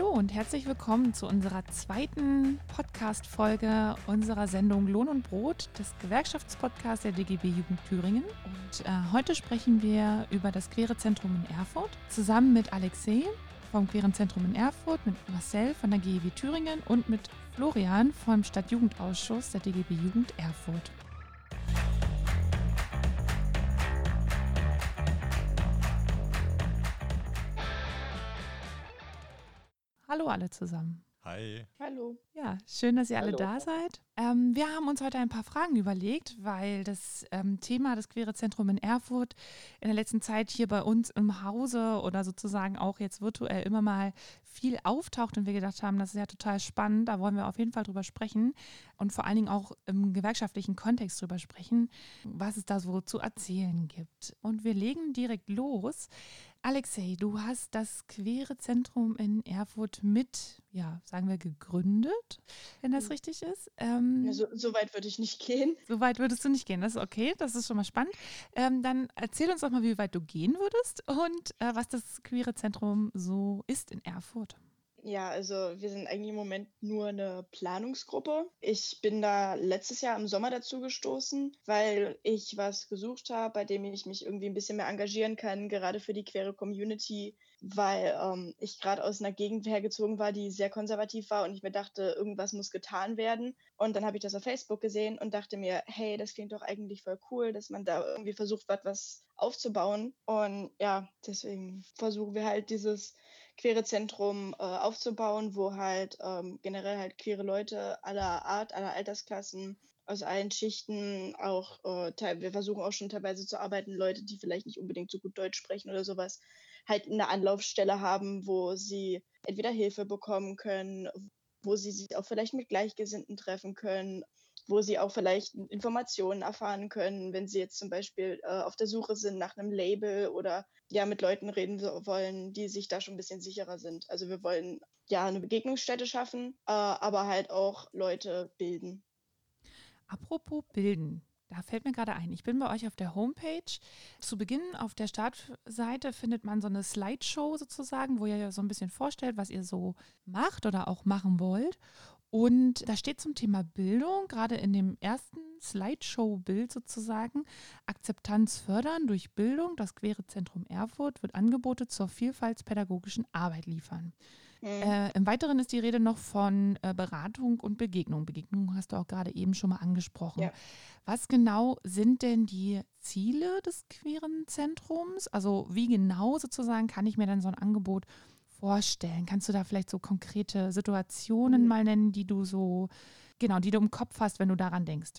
Hallo und herzlich willkommen zu unserer zweiten Podcast-Folge unserer Sendung Lohn und Brot des Gewerkschaftspodcasts der DGB Jugend Thüringen. Und äh, heute sprechen wir über das Queere Zentrum in Erfurt zusammen mit Alexei vom Queeren Zentrum in Erfurt, mit Marcel von der GEW Thüringen und mit Florian vom Stadtjugendausschuss der DGB Jugend Erfurt. Hallo alle zusammen. Hi. Hallo. Ja, schön, dass ihr alle Hallo. da seid. Ähm, wir haben uns heute ein paar Fragen überlegt, weil das ähm, Thema des Queere Zentrum in Erfurt in der letzten Zeit hier bei uns im Hause oder sozusagen auch jetzt virtuell immer mal viel auftaucht und wir gedacht haben, das ist ja total spannend, da wollen wir auf jeden Fall drüber sprechen und vor allen Dingen auch im gewerkschaftlichen Kontext drüber sprechen, was es da so zu erzählen gibt. Und wir legen direkt los. Alexei, du hast das Queere Zentrum in Erfurt mit, ja, sagen wir, gegründet, wenn das Mhm. richtig ist. Ähm, Ja, so, so weit würde ich nicht gehen. so weit würdest du nicht gehen, das ist okay, das ist schon mal spannend. Ähm, dann erzähl uns doch mal, wie weit du gehen würdest und äh, was das Queere Zentrum so ist in Erfurt. Ja, also wir sind eigentlich im Moment nur eine Planungsgruppe. Ich bin da letztes Jahr im Sommer dazu gestoßen, weil ich was gesucht habe, bei dem ich mich irgendwie ein bisschen mehr engagieren kann, gerade für die queere Community, weil ähm, ich gerade aus einer Gegend hergezogen war, die sehr konservativ war und ich mir dachte, irgendwas muss getan werden. Und dann habe ich das auf Facebook gesehen und dachte mir, hey, das klingt doch eigentlich voll cool, dass man da irgendwie versucht, was, was aufzubauen. Und ja, deswegen versuchen wir halt dieses queere Zentrum äh, aufzubauen, wo halt ähm, generell halt queere Leute aller Art, aller Altersklassen, aus allen Schichten auch, äh, wir versuchen auch schon teilweise zu arbeiten, Leute, die vielleicht nicht unbedingt so gut Deutsch sprechen oder sowas, halt eine Anlaufstelle haben, wo sie entweder Hilfe bekommen können, wo sie sich auch vielleicht mit Gleichgesinnten treffen können, wo sie auch vielleicht Informationen erfahren können, wenn sie jetzt zum Beispiel äh, auf der Suche sind nach einem Label oder ja mit Leuten reden wollen, die sich da schon ein bisschen sicherer sind. Also wir wollen ja eine Begegnungsstätte schaffen, äh, aber halt auch Leute bilden. Apropos Bilden. Da fällt mir gerade ein, ich bin bei euch auf der Homepage. Zu Beginn auf der Startseite findet man so eine Slideshow sozusagen, wo ihr ja so ein bisschen vorstellt, was ihr so macht oder auch machen wollt. Und da steht zum Thema Bildung, gerade in dem ersten Slideshow-Bild sozusagen, Akzeptanz fördern durch Bildung. Das Queere Zentrum Erfurt wird Angebote zur vielfaltspädagogischen Arbeit liefern. Äh, Im Weiteren ist die Rede noch von äh, Beratung und Begegnung. Begegnung hast du auch gerade eben schon mal angesprochen. Ja. Was genau sind denn die Ziele des queeren Zentrums? Also wie genau sozusagen kann ich mir dann so ein Angebot vorstellen? Kannst du da vielleicht so konkrete Situationen Mhm. mal nennen, die du so, genau, die du im Kopf hast, wenn du daran denkst?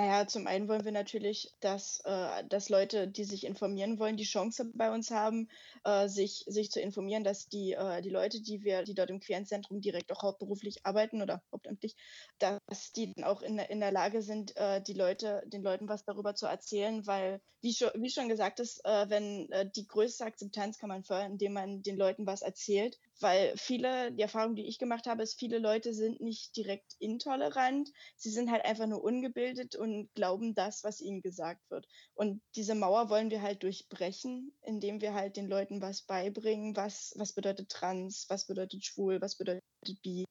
Naja, zum einen wollen wir natürlich, dass, äh, dass Leute, die sich informieren wollen, die Chance bei uns haben, äh, sich, sich zu informieren, dass die, äh, die Leute, die wir, die dort im queeren Zentrum direkt auch hauptberuflich arbeiten oder hauptamtlich, dass die dann auch in, der- in der Lage sind, äh, die Leute, den Leuten was darüber zu erzählen, weil, wie schon, wie schon gesagt ist, äh, wenn äh, die größte Akzeptanz kann man fördern, indem man den Leuten was erzählt, weil viele, die Erfahrung, die ich gemacht habe, ist, viele Leute sind nicht direkt intolerant, sie sind halt einfach nur ungebildet und glauben das, was ihnen gesagt wird. Und diese Mauer wollen wir halt durchbrechen, indem wir halt den Leuten was beibringen, was, was bedeutet trans, was bedeutet schwul, was bedeutet bi,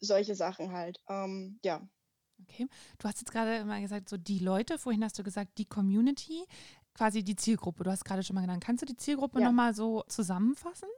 solche Sachen halt. Ähm, ja. Okay. Du hast jetzt gerade mal gesagt, so die Leute, vorhin hast du gesagt, die Community, quasi die Zielgruppe. Du hast gerade schon mal genannt. Kannst du die Zielgruppe Ja. nochmal so zusammenfassen?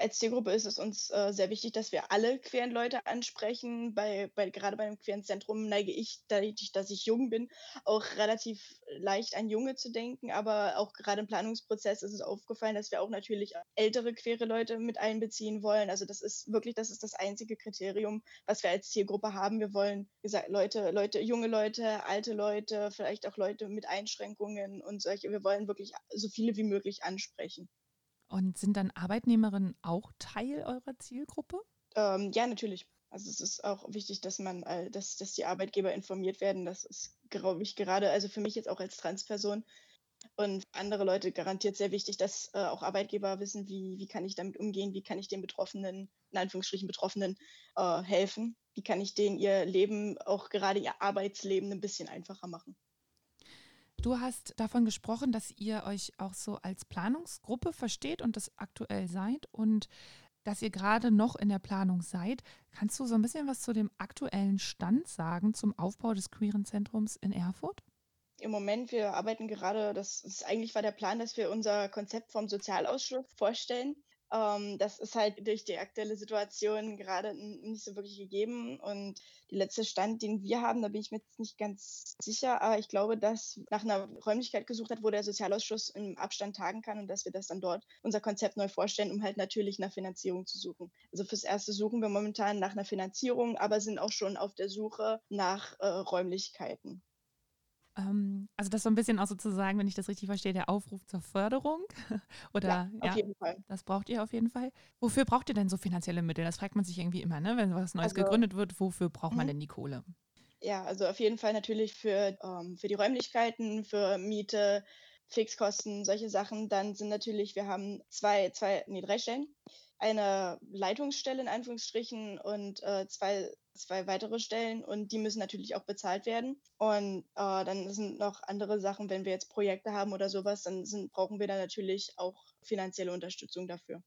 Als Zielgruppe ist es uns äh, sehr wichtig, dass wir alle queeren Leute ansprechen. Bei, bei, gerade beim queeren Zentrum neige ich, dadurch, dass ich jung bin, auch relativ leicht an Junge zu denken. Aber auch gerade im Planungsprozess ist es aufgefallen, dass wir auch natürlich ältere queere Leute mit einbeziehen wollen. Also das ist wirklich, das ist das einzige Kriterium, was wir als Zielgruppe haben. Wir wollen, gesagt, Leute, Leute, junge Leute, alte Leute, vielleicht auch Leute mit Einschränkungen und solche. Wir wollen wirklich so viele wie möglich ansprechen. Und sind dann Arbeitnehmerinnen auch Teil eurer Zielgruppe? Ähm, ja, natürlich. Also es ist auch wichtig, dass man, äh, dass, dass die Arbeitgeber informiert werden. Das ist, glaube ich, gerade, also für mich jetzt auch als Transperson und andere Leute garantiert sehr wichtig, dass äh, auch Arbeitgeber wissen, wie, wie kann ich damit umgehen, wie kann ich den Betroffenen, in Anführungsstrichen Betroffenen, äh, helfen, wie kann ich denen ihr Leben, auch gerade ihr Arbeitsleben ein bisschen einfacher machen. Du hast davon gesprochen, dass ihr euch auch so als Planungsgruppe versteht und das aktuell seid und dass ihr gerade noch in der Planung seid. Kannst du so ein bisschen was zu dem aktuellen Stand sagen zum Aufbau des Queeren Zentrums in Erfurt? Im Moment, wir arbeiten gerade, das ist eigentlich war der Plan, dass wir unser Konzept vom Sozialausschuss vorstellen. Ähm, das ist halt durch die aktuelle Situation gerade nicht so wirklich gegeben. Und der letzte Stand, den wir haben, da bin ich mir jetzt nicht ganz sicher, aber ich glaube, dass nach einer Räumlichkeit gesucht hat, wo der Sozialausschuss im Abstand tagen kann und dass wir das dann dort unser Konzept neu vorstellen, um halt natürlich nach Finanzierung zu suchen. Also fürs Erste suchen wir momentan nach einer Finanzierung, aber sind auch schon auf der Suche nach äh, Räumlichkeiten. Ähm, also das so ein bisschen auch sozusagen, wenn ich das richtig verstehe, der Aufruf zur Förderung. Oder ja, auf ja, jeden Fall. Das braucht ihr auf jeden Fall. Wofür braucht ihr denn so finanzielle Mittel? Das fragt man sich irgendwie immer, ne? Wenn was Neues also, gegründet wird, wofür braucht man mhm. denn die Kohle? Ja, also auf jeden Fall natürlich für, ähm, für die Räumlichkeiten, für Miete, Fixkosten, solche Sachen. Dann sind natürlich, wir haben zwei, zwei, nee, drei Stellen. Eine Leitungsstelle in Anführungsstrichen und äh, zwei zwei weitere Stellen und die müssen natürlich auch bezahlt werden. Und äh, dann sind noch andere Sachen, wenn wir jetzt Projekte haben oder sowas, dann sind, brauchen wir da natürlich auch finanzielle Unterstützung dafür.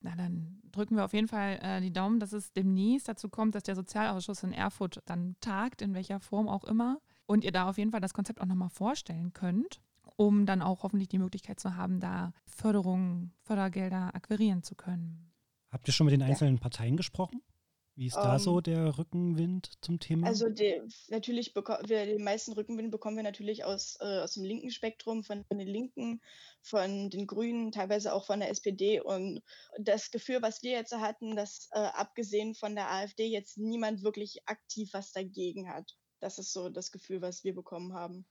Na, dann drücken wir auf jeden Fall äh, die Daumen, dass es demnächst dazu kommt, dass der Sozialausschuss in Erfurt dann tagt, in welcher Form auch immer. Und ihr da auf jeden Fall das Konzept auch nochmal vorstellen könnt, um dann auch hoffentlich die Möglichkeit zu haben, da Förderungen, Fördergelder akquirieren zu können. Habt ihr schon mit den einzelnen ja. Parteien gesprochen? Wie ist da so ähm, der Rückenwind zum Thema? Also die, natürlich wir den meisten Rückenwind bekommen wir natürlich aus, äh, aus dem linken Spektrum, von, den Linken, von den Grünen, teilweise auch von der SPD. Und das Gefühl, was wir jetzt hatten, dass äh, abgesehen von der AfD jetzt niemand wirklich aktiv was dagegen hat. Das ist so das Gefühl, was wir bekommen haben.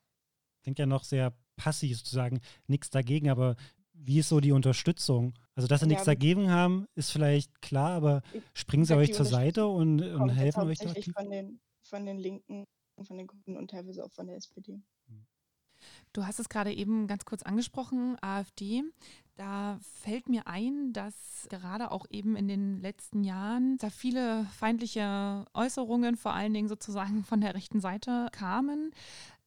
Klingt ja noch sehr passiv sozusagen, nichts dagegen, aber wie ist so die Unterstützung? Also, dass sie ja, nichts dagegen haben, ist vielleicht klar, aber springen sie euch zur Seite und, und helfen euch da aktiv? Von den, von den Linken, von den Grünen und teilweise auch von der SPD. Du hast es gerade eben ganz kurz angesprochen, AfD. Da fällt mir ein, dass gerade auch eben in den letzten Jahren da viele feindliche Äußerungen, vor allen Dingen sozusagen von der rechten Seite, kamen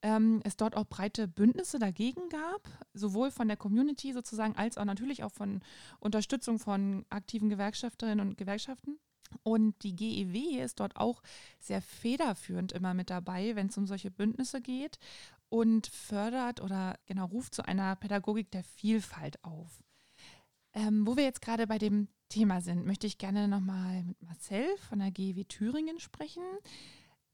ähm, es dort auch breite Bündnisse dagegen gab, sowohl von der Community sozusagen als auch natürlich auch von Unterstützung von aktiven Gewerkschafterinnen und Gewerkschaften. Und die GEW ist dort auch sehr federführend immer mit dabei, wenn es um solche Bündnisse geht und fördert oder genau ruft zu einer Pädagogik der Vielfalt auf. Ähm, wo wir jetzt gerade bei dem Thema sind, möchte ich gerne nochmal mit Marcel von der GEW Thüringen sprechen.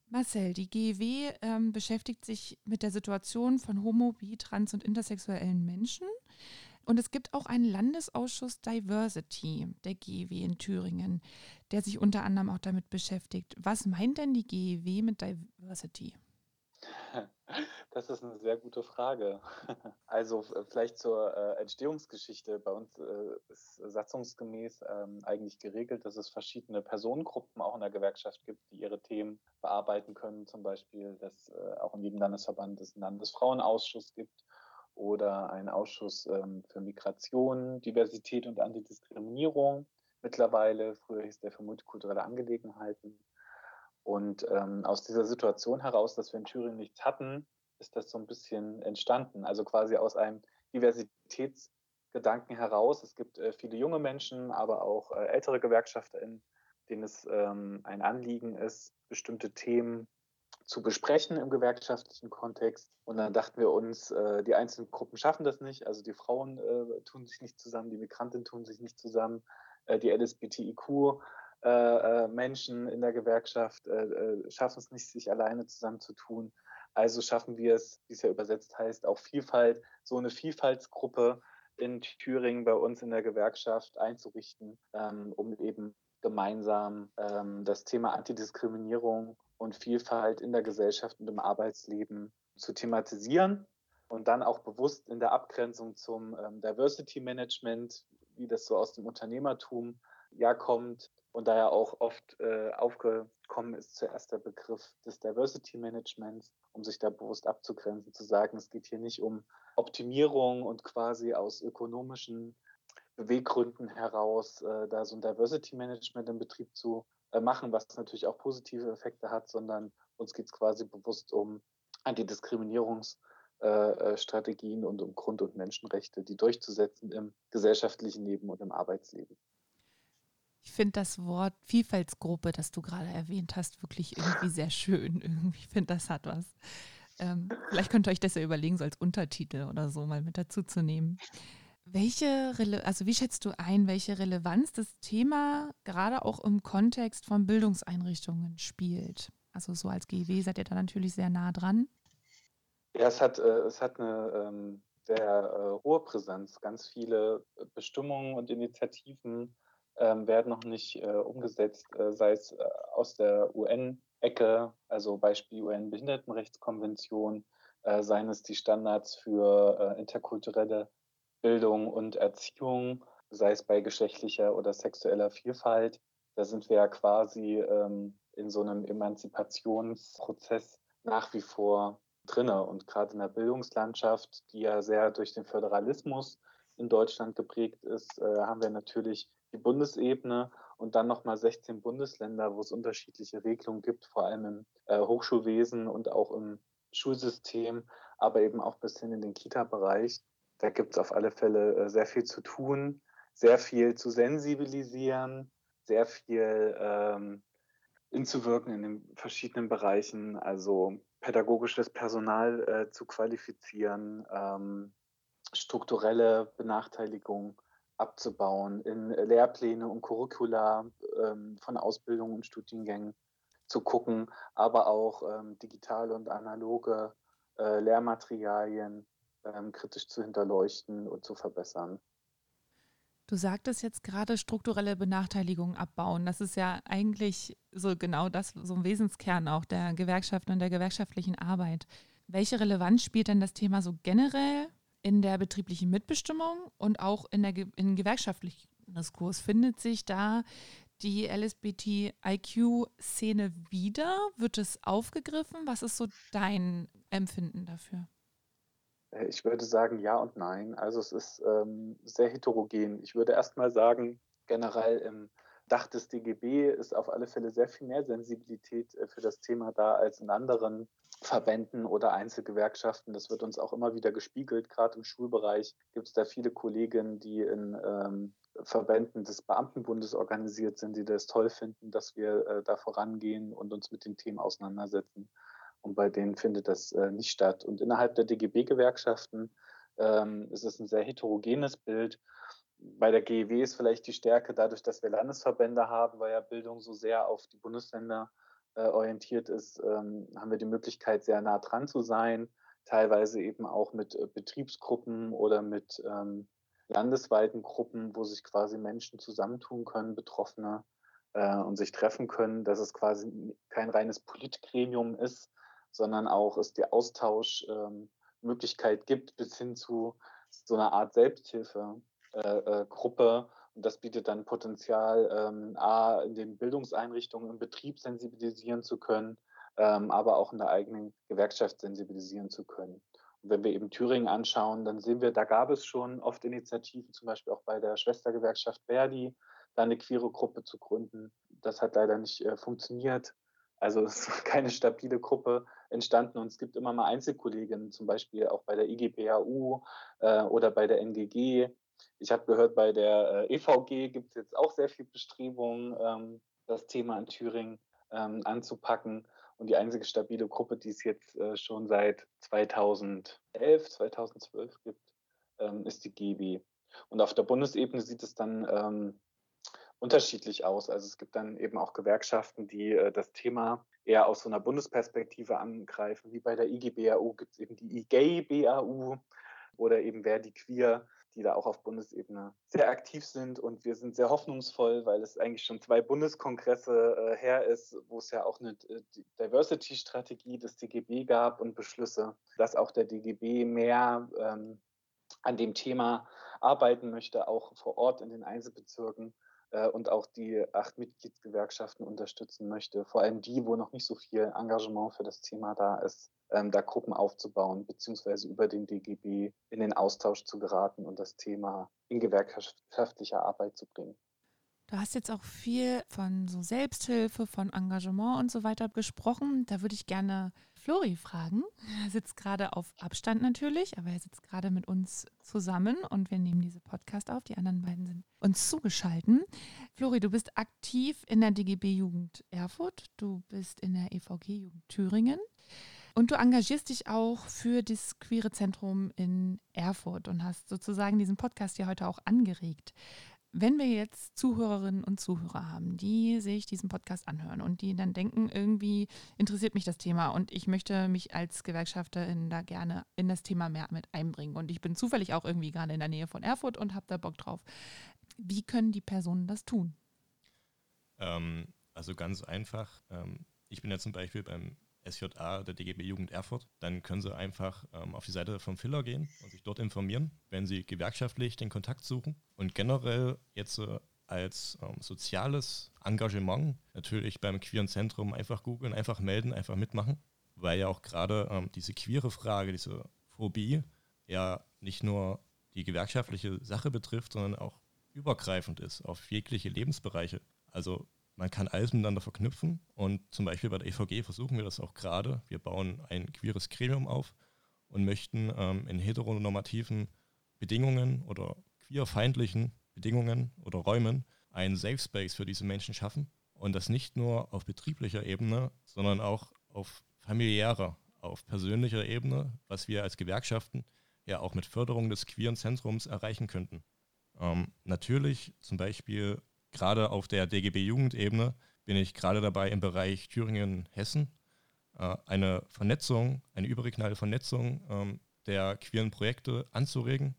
Marcel, die GEW ähm, beschäftigt sich mit der Situation von homo-, bi-, trans- und intersexuellen Menschen. Und es gibt auch einen Landesausschuss Diversity der GEW in Thüringen, der sich unter anderem auch damit beschäftigt. Was meint denn die GEW mit Diversity? Das ist eine sehr gute Frage. Also vielleicht zur äh, Entstehungsgeschichte. Bei uns äh, ist satzungsgemäß ähm, eigentlich geregelt, dass es verschiedene Personengruppen auch in der Gewerkschaft gibt, die ihre Themen bearbeiten können. Zum Beispiel, dass äh, auch in jedem Landesverband es einen Landesfrauenausschuss gibt oder einen Ausschuss ähm, für Migration, Diversität und Antidiskriminierung mittlerweile. Früher hieß der für multikulturelle Angelegenheiten. Und ähm, aus dieser Situation heraus, dass wir in Thüringen nichts hatten, ist das so ein bisschen entstanden. Also quasi aus einem Diversitätsgedanken heraus. Es gibt äh, viele junge Menschen, aber auch äh, ältere GewerkschafterInnen, denen es ähm, ein Anliegen ist, bestimmte Themen zu besprechen im gewerkschaftlichen Kontext. Und dann dachten wir uns, äh, die einzelnen Gruppen schaffen das nicht. Also die Frauen äh, tun sich nicht zusammen, die Migrantinnen tun sich nicht zusammen, äh, die LSBTIQ äh, äh, Menschen in der Gewerkschaft äh, äh, schaffen es nicht, sich alleine zusammenzutun. Also schaffen wir es, wie es ja übersetzt heißt, auch Vielfalt, so eine Vielfaltsgruppe in Thüringen bei uns in der Gewerkschaft einzurichten, ähm, um eben gemeinsam ähm, das Thema Antidiskriminierung und Vielfalt in der Gesellschaft und im Arbeitsleben zu thematisieren und dann auch bewusst in der Abgrenzung zum ähm, Diversity Management, wie das so aus dem Unternehmertum ja kommt, und daher auch oft äh, aufgekommen ist zuerst der Begriff des Diversity Managements, um sich da bewusst abzugrenzen, zu sagen, es geht hier nicht um Optimierung und quasi aus ökonomischen Beweggründen heraus äh, da so ein Diversity Management im Betrieb zu äh, machen, was natürlich auch positive Effekte hat, sondern uns geht es quasi bewusst um Antidiskriminierungsstrategien äh, äh und um Grund- und Menschenrechte, die durchzusetzen im gesellschaftlichen Leben und im Arbeitsleben. Ich finde das Wort Vielfaltsgruppe, das du gerade erwähnt hast, wirklich irgendwie sehr schön. Irgendwie finde, das hat was. Ähm, vielleicht könnt ihr euch das ja überlegen, so als Untertitel oder so mal mit dazu zu nehmen. Welche, Rele also wie schätzt du ein, welche Relevanz das Thema gerade auch im Kontext von Bildungseinrichtungen spielt? Also so als GEW seid ihr da natürlich sehr nah dran. Ja, es hat, äh, es hat eine ähm, sehr äh, hohe Präsenz. Ganz viele Bestimmungen und Initiativen werden noch nicht äh, umgesetzt, äh, sei es äh, aus der UN-Ecke, also Beispiel UN-Behindertenrechtskonvention, seien es die Standards für interkulturelle Bildung und Erziehung, sei es bei geschlechtlicher oder sexueller Vielfalt. Da sind wir ja quasi ähm, in so einem Emanzipationsprozess nach wie vor drinne. Und gerade in der Bildungslandschaft, die ja sehr durch den Föderalismus in Deutschland geprägt ist, äh, haben wir natürlich die Bundesebene und dann nochmal 16 Bundesländer, wo es unterschiedliche Regelungen gibt, vor allem im äh, Hochschulwesen und auch im Schulsystem, aber eben auch bis hin in den Kita-Bereich. Da gibt es auf alle Fälle äh, sehr viel zu tun, sehr viel zu sensibilisieren, sehr viel ähm, inzuwirken in den verschiedenen Bereichen, also pädagogisches Personal äh, zu qualifizieren, ähm, strukturelle Benachteiligung abzubauen, in Lehrpläne und Curricula ähm, von Ausbildungen und Studiengängen zu gucken, aber auch ähm, digitale und analoge äh, Lehrmaterialien ähm, kritisch zu hinterleuchten und zu verbessern. Du sagtest jetzt gerade strukturelle Benachteiligung abbauen. Das ist ja eigentlich so genau das, so ein Wesenskern auch der Gewerkschaften und der gewerkschaftlichen Arbeit. Welche Relevanz spielt denn das Thema so generell in der betrieblichen Mitbestimmung und auch in der in gewerkschaftlichen Diskurs? Findet sich da die LSBTIQ-Szene wieder? Wird es aufgegriffen? Was ist so dein Empfinden dafür? Äh, ich würde sagen ja und nein. Also es ist ähm, sehr heterogen. Ich würde erst mal sagen, generell im Dach des DGB ist auf alle Fälle sehr viel mehr Sensibilität äh, für das Thema da als in anderen Verbänden oder Einzelgewerkschaften. Das wird uns auch immer wieder gespiegelt. Gerade im Schulbereich gibt es da viele Kolleginnen, die in ähm, Verbänden des Beamtenbundes organisiert sind, die das toll finden, dass wir äh, da vorangehen und uns mit den Themen auseinandersetzen. Und bei denen findet das äh, nicht statt. Und innerhalb der DGB-Gewerkschaften ähm, ist es ein sehr heterogenes Bild bei der GEW ist vielleicht die Stärke dadurch, dass wir Landesverbände haben, weil ja Bildung so sehr auf die Bundesländer äh, orientiert ist, ähm, haben wir die Möglichkeit, sehr nah dran zu sein, teilweise eben auch mit äh, Betriebsgruppen oder mit ähm, landesweiten Gruppen, wo sich quasi Menschen zusammentun können, Betroffene, äh, und sich treffen können, dass es quasi kein reines Politgremium ist, sondern auch es die Austauschmöglichkeit ähm, gibt bis hin zu so einer Art Selbsthilfe äh, Gruppe. Und das bietet dann Potenzial, ähm, A, in den Bildungseinrichtungen im Betrieb sensibilisieren zu können, ähm, aber auch in der eigenen Gewerkschaft sensibilisieren zu können. Und wenn wir eben Thüringen anschauen, dann sehen wir, da gab es schon oft Initiativen, zum Beispiel auch bei der Schwestergewerkschaft Verdi, da eine queere Gruppe zu gründen. Das hat leider nicht äh, funktioniert. Also es ist keine stabile Gruppe entstanden und es gibt immer mal Einzelkolleginnen, zum Beispiel auch bei der IGBAU äh, oder bei der NGG, ich habe gehört, bei der äh, EVG gibt es jetzt auch sehr viel Bestrebungen, ähm, das Thema in Thüringen ähm, anzupacken. Und die einzige stabile Gruppe, die es jetzt äh, schon seit 2011, 2012 gibt, ähm, ist die GB. Und auf der Bundesebene sieht es dann unterschiedlich aus. Also es gibt dann eben auch Gewerkschaften, die äh, das Thema eher aus so einer Bundesperspektive angreifen. Wie bei der IGBAU gibt es eben die IGay-BAU oder eben Verdi Queer, die da auch auf Bundesebene sehr aktiv sind. Und wir sind sehr hoffnungsvoll, weil es eigentlich schon zwei Bundeskongresse äh, her ist, wo es ja auch eine äh, Diversity-Strategie des DGB gab und Beschlüsse, dass auch der DGB mehr ähm, an dem Thema arbeiten möchte, auch vor Ort in den Einzelbezirken äh, und auch die acht Mitgliedsgewerkschaften unterstützen möchte. Vor allem die, wo noch nicht so viel Engagement für das Thema da ist ähm, da Gruppen aufzubauen, beziehungsweise über den DGB in den Austausch zu geraten und das Thema in gewerkschaftlicher Arbeit zu bringen. Du hast jetzt auch viel von so Selbsthilfe, von Engagement und so weiter gesprochen. Da würde ich gerne Flori fragen. Er sitzt gerade auf Abstand natürlich, aber er sitzt gerade mit uns zusammen und wir nehmen diese Podcast auf. Die anderen beiden sind uns zugeschalten. Flori, du bist aktiv in der DGB Jugend Erfurt, du bist in der EVG Jugend Thüringen. Und du engagierst dich auch für das Queere Zentrum in Erfurt und hast sozusagen diesen Podcast ja heute auch angeregt. Wenn wir jetzt Zuhörerinnen und Zuhörer haben, die sich diesen Podcast anhören und die dann denken, irgendwie interessiert mich das Thema und ich möchte mich als Gewerkschafterin da gerne in das Thema mehr mit einbringen und ich bin zufällig auch irgendwie gerade in der Nähe von Erfurt und habe da Bock drauf. Wie können die Personen das tun? Ähm, also ganz einfach. Ähm, ich bin ja zum Beispiel beim SJA der DGB Jugend Erfurt, dann können Sie einfach ähm, auf die Seite vom Filler gehen und sich dort informieren, wenn Sie gewerkschaftlich den Kontakt suchen. Und generell jetzt äh, als ähm, soziales Engagement natürlich beim Queeren Zentrum einfach googeln, einfach melden, einfach mitmachen, weil ja auch gerade ähm, diese queere Frage, diese Phobie ja nicht nur die gewerkschaftliche Sache betrifft, sondern auch übergreifend ist auf jegliche Lebensbereiche. Also man kann alles miteinander verknüpfen und zum Beispiel bei der EVG versuchen wir das auch gerade. Wir bauen ein queeres Gremium auf und möchten ähm, in heteronormativen Bedingungen oder queerfeindlichen Bedingungen oder Räumen einen Safe Space für diese Menschen schaffen und das nicht nur auf betrieblicher Ebene, sondern auch auf familiärer, auf persönlicher Ebene, was wir als Gewerkschaften ja auch mit Förderung des queeren Zentrums erreichen könnten. Ähm, natürlich zum Beispiel gerade auf der DGB-Jugendebene bin ich gerade dabei im Bereich Thüringen-Hessen äh, eine Vernetzung, eine überregionale Vernetzung ähm, der queeren Projekte anzuregen,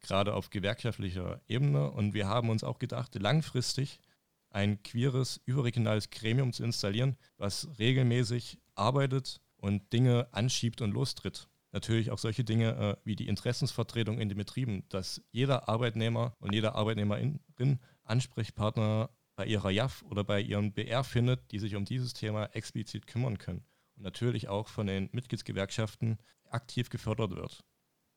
gerade auf gewerkschaftlicher Ebene. Und wir haben uns auch gedacht, langfristig ein queeres, überregionales Gremium zu installieren, was regelmäßig arbeitet und Dinge anschiebt und lostritt. Natürlich auch solche Dinge äh, wie die Interessensvertretung in den Betrieben, dass jeder Arbeitnehmer und jede Arbeitnehmerin Ansprechpartner bei ihrer JAF oder bei ihrem BR findet, die sich um dieses Thema explizit kümmern können. Und natürlich auch von den Mitgliedsgewerkschaften aktiv gefördert wird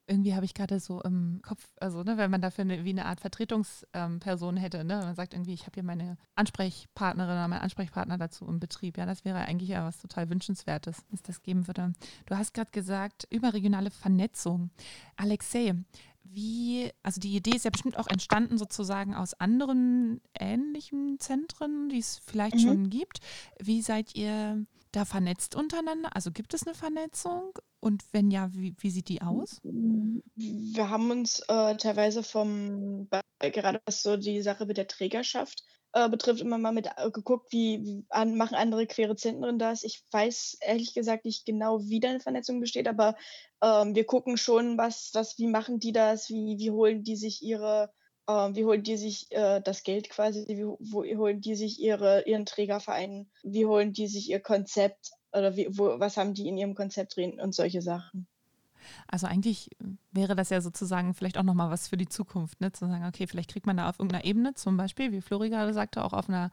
irgendwie habe ich gerade so im Kopf, also ne, wenn man dafür eine, wie eine Art Vertretungsperson ähm, hätte, ne, man sagt irgendwie, ich habe hier meine Ansprechpartnerin oder meinen Ansprechpartner dazu im Betrieb. Ja, das wäre eigentlich ja was total Wünschenswertes, dass das geben würde. Du hast gerade gesagt, überregionale Vernetzung. Alexei, wie, also die Idee ist ja bestimmt auch entstanden sozusagen aus anderen ähnlichen Zentren, die es vielleicht mhm. schon gibt. Wie seid ihr da vernetzt untereinander? Also gibt es eine Vernetzung? Und wenn ja, wie, wie sieht die aus? Wir haben uns äh, teilweise vom, gerade was so die Sache mit der Trägerschaft äh, betrifft, immer mal mit äh, geguckt, wie, wie an, machen andere queere Zentren das. Ich weiß ehrlich gesagt nicht genau, wie da eine Vernetzung besteht, aber ähm, wir gucken schon, was, was, wie machen die das, wie, wie holen die sich ihre äh, wie holen die sich äh, das Geld quasi, wie, wo holen die sich ihre, ihren Trägerverein, wie holen die sich ihr Konzept? Oder wie, wo, was haben die in ihrem Konzept drin? Und solche Sachen. Also eigentlich wäre das ja sozusagen vielleicht auch nochmal was für die Zukunft, ne? zu sagen, okay, vielleicht kriegt man da auf irgendeiner Ebene, zum Beispiel, wie Flori gerade sagte, auch auf einer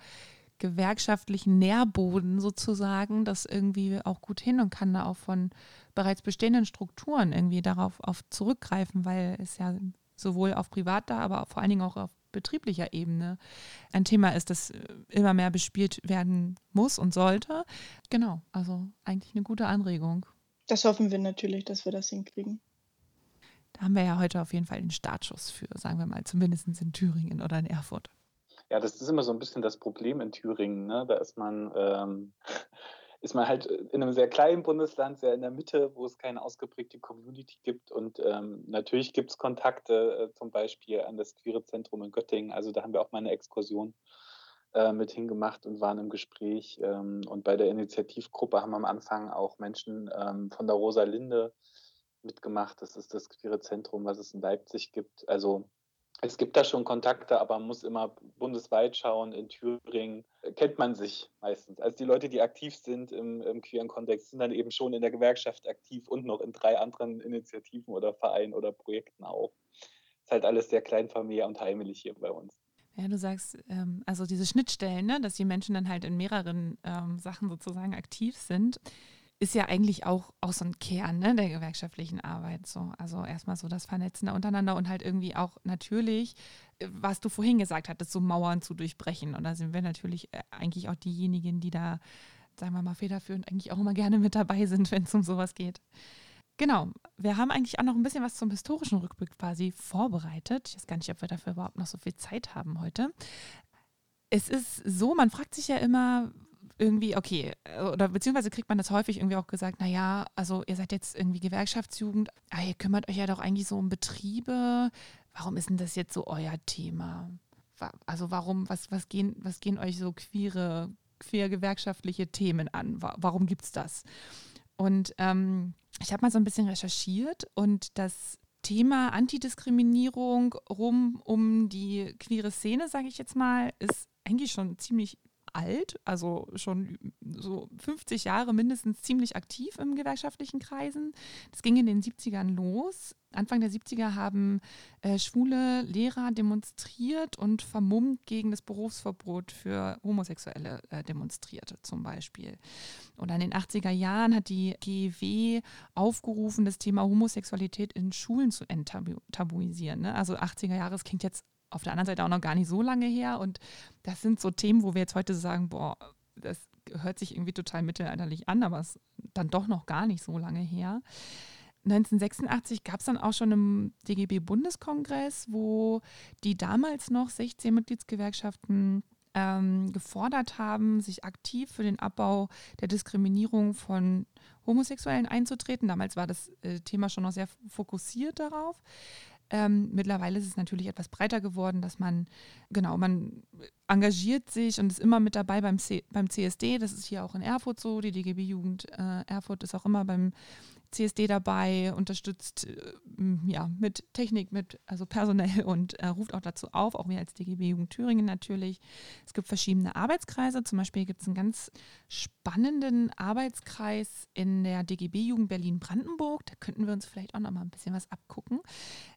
gewerkschaftlichen Nährboden sozusagen, das irgendwie auch gut hin und kann da auch von bereits bestehenden Strukturen irgendwie darauf auf zurückgreifen, weil es ja sowohl auf privater, aber vor allen Dingen auch auf betrieblicher Ebene ein Thema ist, das immer mehr bespielt werden muss und sollte. Genau, also eigentlich eine gute Anregung. Das hoffen wir natürlich, dass wir das hinkriegen. Da haben wir ja heute auf jeden Fall den Startschuss für, sagen wir mal, zumindest in Thüringen oder in Erfurt. Ja, das ist immer so ein bisschen das Problem in Thüringen. Ne? Da ist man ähm, ist man halt in einem sehr kleinen Bundesland, sehr in der Mitte, wo es keine ausgeprägte Community gibt. Und ähm, natürlich gibt es Kontakte, äh, zum Beispiel an das Queere Zentrum in Göttingen. Also da haben wir auch mal eine Exkursion äh, mit hingemacht und waren im Gespräch. Ähm, und bei der Initiativgruppe haben am Anfang auch Menschen ähm, von der Rosa Linde mitgemacht. Das ist das Queere Zentrum, was es in Leipzig gibt. Also es gibt da schon Kontakte, aber man muss immer bundesweit schauen. In Thüringen kennt man sich meistens. Also die Leute, die aktiv sind im, im queeren Kontext, sind dann eben schon in der Gewerkschaft aktiv und noch in drei anderen Initiativen oder Vereinen oder Projekten auch. Ist halt alles sehr kleinfamiliär und heimelig hier bei uns. Ja, du sagst, ähm, also diese Schnittstellen, ne, dass die Menschen dann halt in mehreren ähm, Sachen sozusagen aktiv sind ist ja eigentlich auch, auch so ein Kern ne, der gewerkschaftlichen Arbeit. So. Also erstmal so das Vernetzen untereinander und halt irgendwie auch natürlich, äh, was du vorhin gesagt hattest, so Mauern zu durchbrechen. Und da sind wir natürlich äh, eigentlich auch diejenigen, die da sagen wir mal, federführend eigentlich auch immer gerne mit dabei sind, wenn es um sowas geht. Genau, wir haben eigentlich auch noch ein bisschen was zum historischen Rückblick quasi vorbereitet. Ich weiß gar nicht, ob wir dafür überhaupt noch so viel Zeit haben heute. Es ist so, man fragt sich ja immer, irgendwie, okay, oder beziehungsweise kriegt man das häufig irgendwie auch gesagt, naja, also ihr seid jetzt irgendwie Gewerkschaftsjugend, aber ihr kümmert euch ja doch eigentlich so um Betriebe. Warum ist denn das jetzt so euer Thema? Also warum, was, was, gehen, was gehen euch so queere, queer gewerkschaftliche Themen an? Warum gibt es das? Und ähm, ich habe mal so ein bisschen recherchiert und das Thema Antidiskriminierung rum um die queere Szene, sage ich jetzt mal, ist eigentlich schon ziemlich alt, also schon so 50 Jahre mindestens ziemlich aktiv im gewerkschaftlichen Kreisen. Das ging in den 70ern los. Anfang der 70er haben äh, schwule Lehrer demonstriert und vermummt gegen das Berufsverbot für Homosexuelle äh, demonstriert, zum Beispiel. Und in den 80er Jahren hat die GEW aufgerufen, das Thema Homosexualität in Schulen zu enttabuisieren. Ne? Also 80er Jahre, das klingt jetzt auf der anderen Seite auch noch gar nicht so lange her. Und das sind so Themen, wo wir jetzt heute sagen, boah, das hört sich irgendwie total mittelalterlich an, aber es ist dann doch noch gar nicht so lange her. 1986 gab es dann auch schon im DGB-Bundeskongress, wo die damals noch 16 Mitgliedsgewerkschaften ähm, gefordert haben, sich aktiv für den Abbau der Diskriminierung von Homosexuellen einzutreten. Damals war das äh, Thema schon noch sehr fokussiert darauf. Ähm, mittlerweile ist es natürlich etwas breiter geworden, dass man, genau, man engagiert sich und ist immer mit dabei beim, C beim CSD. Das ist hier auch in Erfurt so. Die DGB-Jugend äh, Erfurt ist auch immer beim CSD dabei, unterstützt äh, ja, mit Technik, mit, also personell und äh, ruft auch dazu auf, auch wir als DGB Jugend Thüringen natürlich. Es gibt verschiedene Arbeitskreise, zum Beispiel gibt es einen ganz spannenden Arbeitskreis in der DGB Jugend Berlin-Brandenburg, da könnten wir uns vielleicht auch noch mal ein bisschen was abgucken.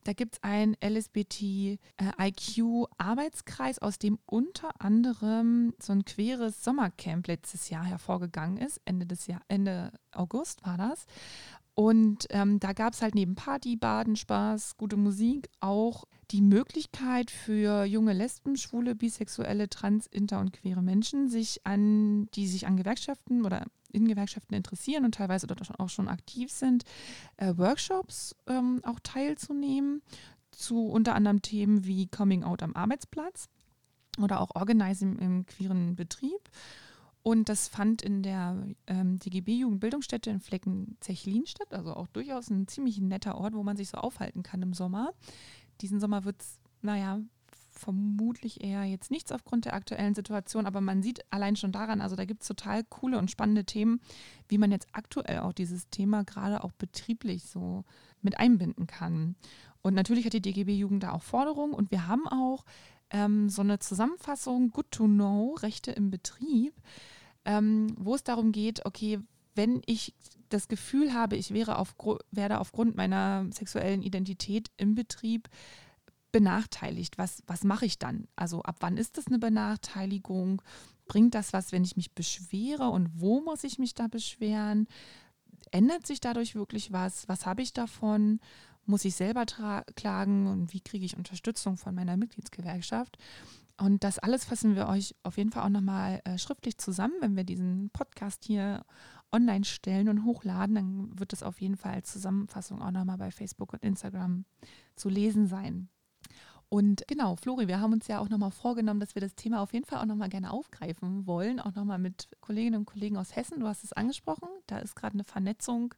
Da gibt es einen LSBT-IQ-Arbeitskreis, äh, aus dem unter anderem so ein queres Sommercamp letztes Jahr hervorgegangen ist, Ende des Jahr, Ende August war das. Und ähm, da gab es halt neben Party, Baden, Spaß, gute Musik auch die Möglichkeit für junge Lesben, Schwule, Bisexuelle, Trans, Inter und queere Menschen, sich an, die sich an Gewerkschaften oder in Gewerkschaften interessieren und teilweise dort auch schon aktiv sind, äh, Workshops ähm, auch teilzunehmen zu unter anderem Themen wie Coming Out am Arbeitsplatz oder auch Organizing im queeren Betrieb und das fand in der ähm, DGB-Jugendbildungsstätte in Flecken-Zechlin statt, also auch durchaus ein ziemlich netter Ort, wo man sich so aufhalten kann im Sommer. Diesen Sommer wird es, naja, vermutlich eher jetzt nichts aufgrund der aktuellen Situation, aber man sieht allein schon daran, also da gibt es total coole und spannende Themen, wie man jetzt aktuell auch dieses Thema gerade auch betrieblich so mit einbinden kann. Und natürlich hat die DGB-Jugend da auch Forderungen und wir haben auch ähm, so eine Zusammenfassung Good to Know, Rechte im Betrieb ähm, wo es darum geht, okay, wenn ich das Gefühl habe, ich wäre auf, werde aufgrund meiner sexuellen Identität im Betrieb benachteiligt, was, was mache ich dann? Also ab wann ist das eine Benachteiligung? Bringt das was, wenn ich mich beschwere und wo muss ich mich da beschweren? Ändert sich dadurch wirklich was? Was habe ich davon? Muss ich selber klagen und wie kriege ich Unterstützung von meiner Mitgliedsgewerkschaft? Und das alles fassen wir euch auf jeden Fall auch nochmal äh, schriftlich zusammen, wenn wir diesen Podcast hier online stellen und hochladen. Dann wird es auf jeden Fall als Zusammenfassung auch nochmal bei Facebook und Instagram zu lesen sein. Und genau, Flori, wir haben uns ja auch nochmal vorgenommen, dass wir das Thema auf jeden Fall auch nochmal gerne aufgreifen wollen, auch nochmal mit Kolleginnen und Kollegen aus Hessen. Du hast es angesprochen, da ist gerade eine Vernetzung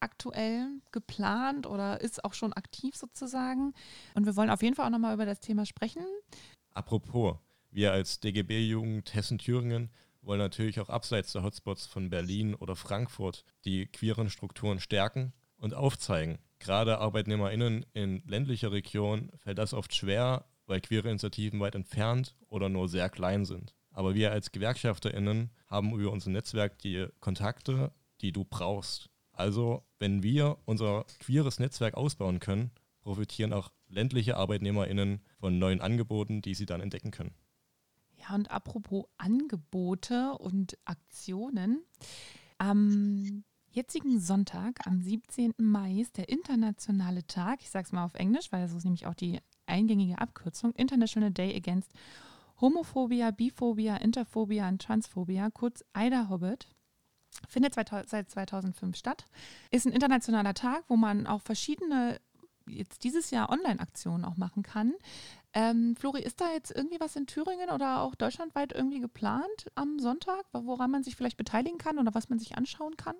aktuell geplant oder ist auch schon aktiv sozusagen. Und wir wollen auf jeden Fall auch nochmal über das Thema sprechen. Apropos, wir als DGB-Jugend Hessen-Thüringen wollen natürlich auch abseits der Hotspots von Berlin oder Frankfurt die queeren Strukturen stärken und aufzeigen. Gerade ArbeitnehmerInnen in ländlicher Region fällt das oft schwer, weil queere Initiativen weit entfernt oder nur sehr klein sind. Aber wir als GewerkschafterInnen haben über unser Netzwerk die Kontakte, die du brauchst. Also, wenn wir unser queeres Netzwerk ausbauen können, profitieren auch ländliche ArbeitnehmerInnen von neuen Angeboten, die sie dann entdecken können. Ja, und apropos Angebote und Aktionen. Am jetzigen Sonntag, am 17. Mai, ist der internationale Tag, ich sage es mal auf Englisch, weil das ist nämlich auch die eingängige Abkürzung, International Day Against Homophobia, Biphobia, Interphobia und Transphobia, kurz Ida Hobbit. Findet seit 2005 statt. Ist ein internationaler Tag, wo man auch verschiedene, jetzt dieses Jahr Online-Aktionen auch machen kann. Ähm, Flori, ist da jetzt irgendwie was in Thüringen oder auch deutschlandweit irgendwie geplant am Sonntag, woran man sich vielleicht beteiligen kann oder was man sich anschauen kann?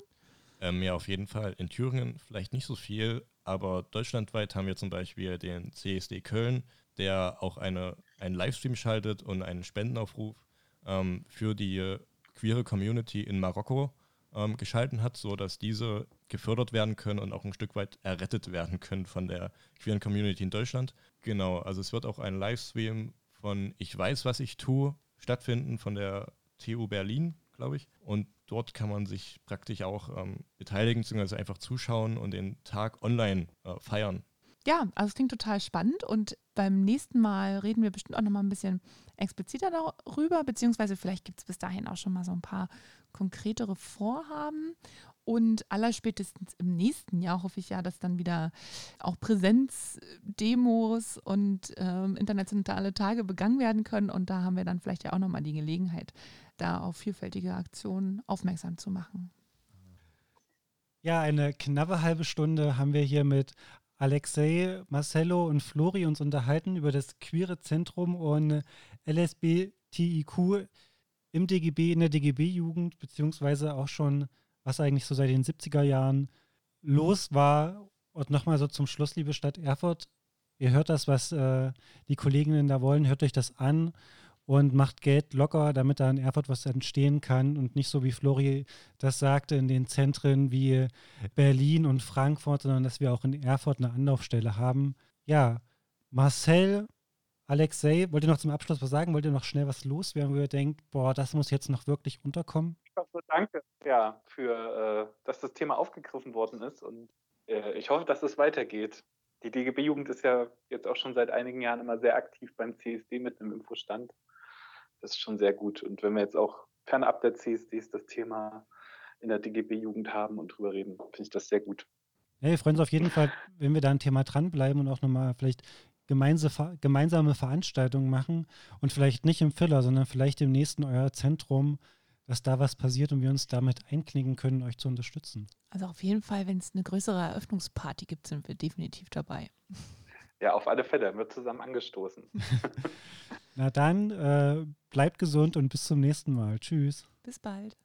Ähm, ja, auf jeden Fall. In Thüringen vielleicht nicht so viel, aber deutschlandweit haben wir zum Beispiel den CSD Köln, der auch eine, einen Livestream schaltet und einen Spendenaufruf ähm, für die queere Community in Marokko ähm, geschalten hat, sodass diese gefördert werden können und auch ein Stück weit errettet werden können von der queeren Community in Deutschland. Genau, also es wird auch ein Livestream von Ich weiß, was ich tue stattfinden von der TU Berlin, glaube ich. Und dort kann man sich praktisch auch ähm, beteiligen, beziehungsweise einfach zuschauen und den Tag online äh, feiern. Ja, also es klingt total spannend und beim nächsten Mal reden wir bestimmt auch nochmal ein bisschen expliziter darüber, beziehungsweise vielleicht gibt es bis dahin auch schon mal so ein paar konkretere Vorhaben. Und allerspätestens im nächsten Jahr hoffe ich ja, dass dann wieder auch Präsenzdemos und ähm, internationale Tage begangen werden können. Und da haben wir dann vielleicht ja auch nochmal die Gelegenheit, da auf vielfältige Aktionen aufmerksam zu machen. Ja, eine knappe halbe Stunde haben wir hier mit Alexei, Marcello und Flori uns unterhalten über das queere Zentrum und LSBTIQ im DGB, in der DGB-Jugend, beziehungsweise auch schon was eigentlich so seit den 70er Jahren los war. Und nochmal so zum Schluss, liebe Stadt Erfurt, ihr hört das, was äh, die Kolleginnen da wollen, hört euch das an und macht Geld locker, damit da in Erfurt was entstehen kann und nicht so wie Flori das sagte in den Zentren wie Berlin und Frankfurt, sondern dass wir auch in Erfurt eine Anlaufstelle haben. Ja, Marcel, Alexei, wollt ihr noch zum Abschluss was sagen? Wollt ihr noch schnell was loswerden, wo ihr denkt, boah, das muss jetzt noch wirklich unterkommen? So, danke, ja, für, äh, dass das Thema aufgegriffen worden ist und äh, ich hoffe, dass es weitergeht. Die DGB-Jugend ist ja jetzt auch schon seit einigen Jahren immer sehr aktiv beim CSD mit einem Infostand. Das ist schon sehr gut. Und wenn wir jetzt auch fernab der CSDs das Thema in der DGB-Jugend haben und drüber reden, finde ich das sehr gut. Ja, wir freuen uns auf jeden Fall, wenn wir da ein Thema dranbleiben und auch nochmal vielleicht gemeinsame Veranstaltungen machen und vielleicht nicht im Filler, sondern vielleicht im nächsten euer Zentrum, dass da was passiert und wir uns damit einknicken können, euch zu unterstützen. Also auf jeden Fall, wenn es eine größere Eröffnungsparty gibt, sind wir definitiv dabei. Ja, auf alle Fälle, wird zusammen angestoßen. Na dann, äh, bleibt gesund und bis zum nächsten Mal. Tschüss. Bis bald.